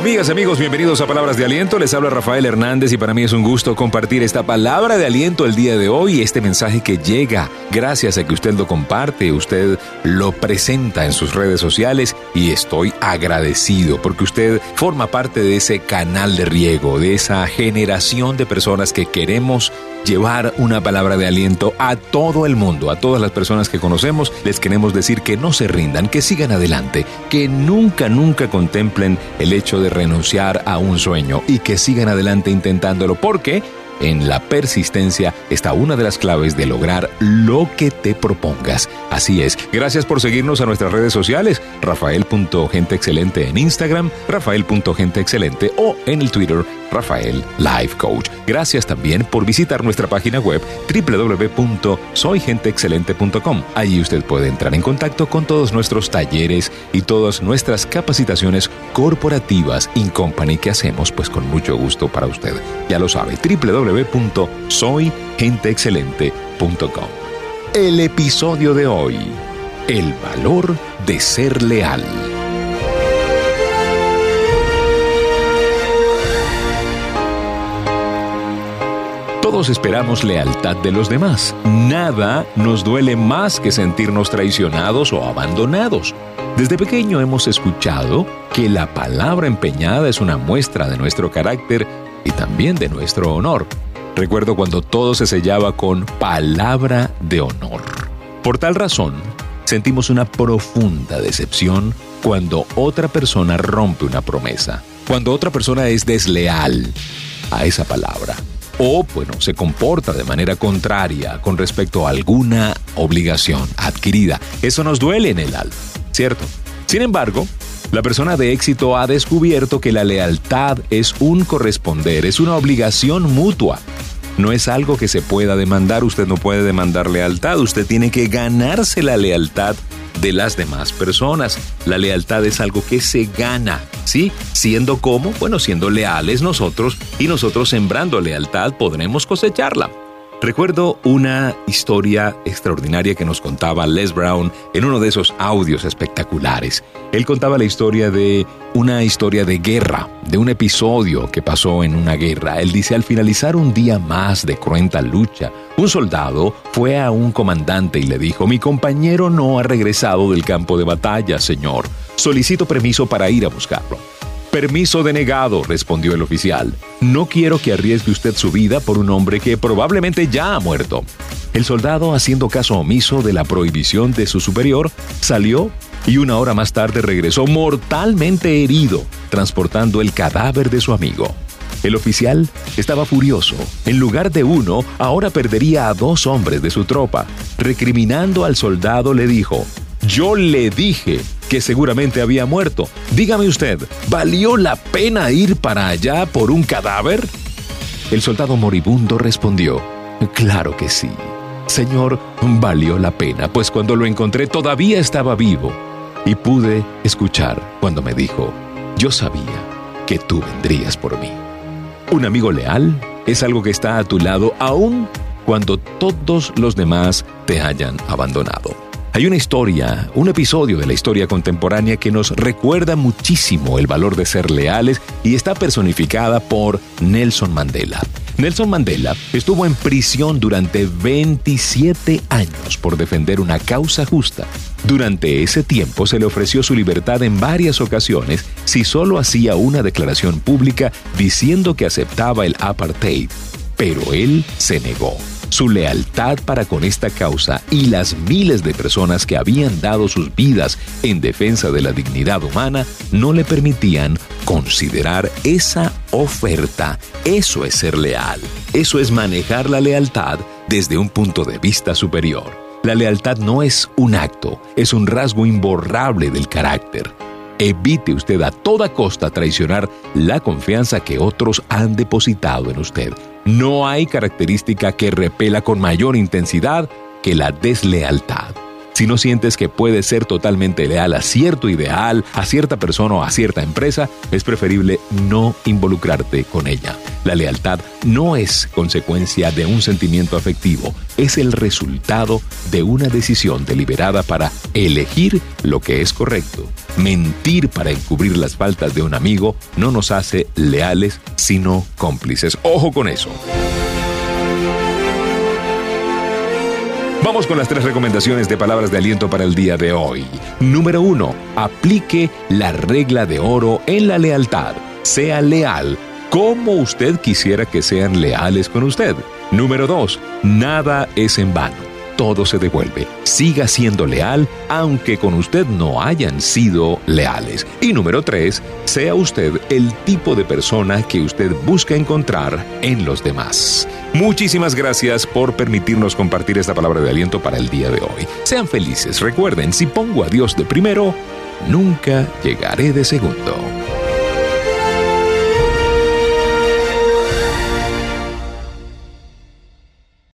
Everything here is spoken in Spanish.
Amigas, amigos, bienvenidos a Palabras de Aliento. Les habla Rafael Hernández y para mí es un gusto compartir esta palabra de aliento el día de hoy, este mensaje que llega gracias a que usted lo comparte, usted lo presenta en sus redes sociales y estoy agradecido porque usted forma parte de ese canal de riego, de esa generación de personas que queremos llevar una palabra de aliento a todo el mundo, a todas las personas que conocemos, les queremos decir que no se rindan, que sigan adelante, que nunca, nunca contemplen el hecho de renunciar a un sueño y que sigan adelante intentándolo, porque en la persistencia está una de las claves de lograr lo que te propongas. Así es. Gracias por seguirnos a nuestras redes sociales. Rafael.genteexcelente en Instagram, Rafael.genteexcelente o en el Twitter Rafael Life Coach. Gracias también por visitar nuestra página web www.soygenteexcelente.com. Allí usted puede entrar en contacto con todos nuestros talleres y todas nuestras capacitaciones corporativas in company que hacemos pues con mucho gusto para usted. Ya lo sabe, www.soygenteexcelente.com. El episodio de hoy, el valor de ser leal. Todos esperamos lealtad de los demás. Nada nos duele más que sentirnos traicionados o abandonados. Desde pequeño hemos escuchado que la palabra empeñada es una muestra de nuestro carácter y también de nuestro honor. Recuerdo cuando todo se sellaba con palabra de honor. Por tal razón, sentimos una profunda decepción cuando otra persona rompe una promesa, cuando otra persona es desleal a esa palabra o, bueno, se comporta de manera contraria con respecto a alguna obligación adquirida. Eso nos duele en el alma, ¿cierto? Sin embargo, la persona de éxito ha descubierto que la lealtad es un corresponder, es una obligación mutua. No es algo que se pueda demandar, usted no puede demandar lealtad, usted tiene que ganarse la lealtad de las demás personas. La lealtad es algo que se gana, ¿sí? Siendo como, bueno, siendo leales nosotros y nosotros sembrando lealtad podremos cosecharla. Recuerdo una historia extraordinaria que nos contaba Les Brown en uno de esos audios espectaculares. Él contaba la historia de una historia de guerra, de un episodio que pasó en una guerra. Él dice, al finalizar un día más de cruenta lucha, un soldado fue a un comandante y le dijo, mi compañero no ha regresado del campo de batalla, señor. Solicito permiso para ir a buscarlo. Permiso denegado, respondió el oficial. No quiero que arriesgue usted su vida por un hombre que probablemente ya ha muerto. El soldado, haciendo caso omiso de la prohibición de su superior, salió y una hora más tarde regresó mortalmente herido, transportando el cadáver de su amigo. El oficial estaba furioso. En lugar de uno, ahora perdería a dos hombres de su tropa. Recriminando al soldado, le dijo, yo le dije que seguramente había muerto. Dígame usted, ¿valió la pena ir para allá por un cadáver? El soldado moribundo respondió, Claro que sí. Señor, valió la pena, pues cuando lo encontré todavía estaba vivo y pude escuchar cuando me dijo, yo sabía que tú vendrías por mí. Un amigo leal es algo que está a tu lado aun cuando todos los demás te hayan abandonado. Hay una historia, un episodio de la historia contemporánea que nos recuerda muchísimo el valor de ser leales y está personificada por Nelson Mandela. Nelson Mandela estuvo en prisión durante 27 años por defender una causa justa. Durante ese tiempo se le ofreció su libertad en varias ocasiones si solo hacía una declaración pública diciendo que aceptaba el apartheid, pero él se negó. Su lealtad para con esta causa y las miles de personas que habían dado sus vidas en defensa de la dignidad humana no le permitían considerar esa oferta. Eso es ser leal. Eso es manejar la lealtad desde un punto de vista superior. La lealtad no es un acto, es un rasgo imborrable del carácter. Evite usted a toda costa traicionar la confianza que otros han depositado en usted. No hay característica que repela con mayor intensidad que la deslealtad. Si no sientes que puedes ser totalmente leal a cierto ideal, a cierta persona o a cierta empresa, es preferible no involucrarte con ella. La lealtad no es consecuencia de un sentimiento afectivo, es el resultado de una decisión deliberada para elegir lo que es correcto. Mentir para encubrir las faltas de un amigo no nos hace leales, sino cómplices. Ojo con eso. Vamos con las tres recomendaciones de palabras de aliento para el día de hoy. Número uno, aplique la regla de oro en la lealtad. Sea leal como usted quisiera que sean leales con usted. Número dos, nada es en vano todo se devuelve. Siga siendo leal aunque con usted no hayan sido leales. Y número tres, sea usted el tipo de persona que usted busca encontrar en los demás. Muchísimas gracias por permitirnos compartir esta palabra de aliento para el día de hoy. Sean felices. Recuerden, si pongo a Dios de primero, nunca llegaré de segundo.